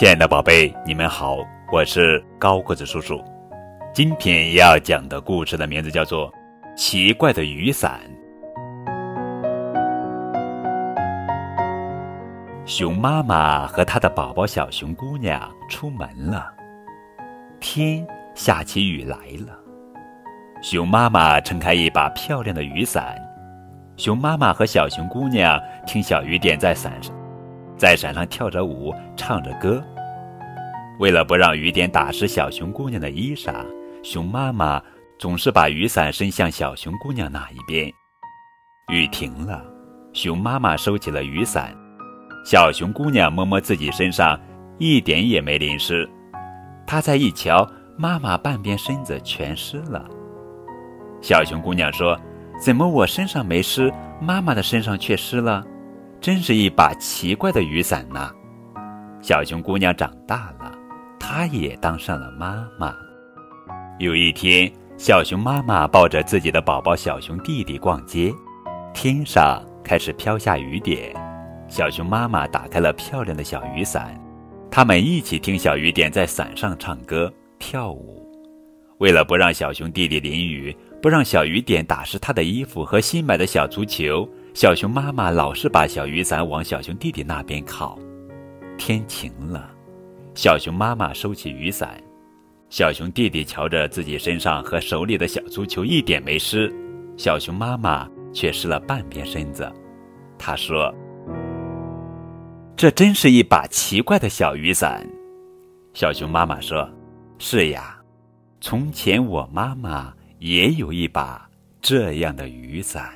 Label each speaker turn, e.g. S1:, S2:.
S1: 亲爱的宝贝，你们好，我是高个子叔叔。今天要讲的故事的名字叫做《奇怪的雨伞》。熊妈妈和她的宝宝小熊姑娘出门了，天下起雨来了。熊妈妈撑开一把漂亮的雨伞，熊妈妈和小熊姑娘听小雨点在伞上。在伞上跳着舞，唱着歌。为了不让雨点打湿小熊姑娘的衣裳，熊妈妈总是把雨伞伸向小熊姑娘那一边。雨停了，熊妈妈收起了雨伞。小熊姑娘摸摸自己身上，一点也没淋湿。她再一瞧，妈妈半边身子全湿了。小熊姑娘说：“怎么我身上没湿，妈妈的身上却湿了？”真是一把奇怪的雨伞呐！小熊姑娘长大了，她也当上了妈妈。有一天，小熊妈妈抱着自己的宝宝小熊弟弟逛街，天上开始飘下雨点。小熊妈妈打开了漂亮的小雨伞，他们一起听小雨点在伞上唱歌跳舞。为了不让小熊弟弟淋雨，不让小雨点打湿他的衣服和新买的小足球。小熊妈妈老是把小雨伞往小熊弟弟那边靠。天晴了，小熊妈妈收起雨伞，小熊弟弟瞧着自己身上和手里的小足球一点没湿，小熊妈妈却湿了半边身子。他说：“这真是一把奇怪的小雨伞。”小熊妈妈说：“是呀，从前我妈妈也有一把这样的雨伞。”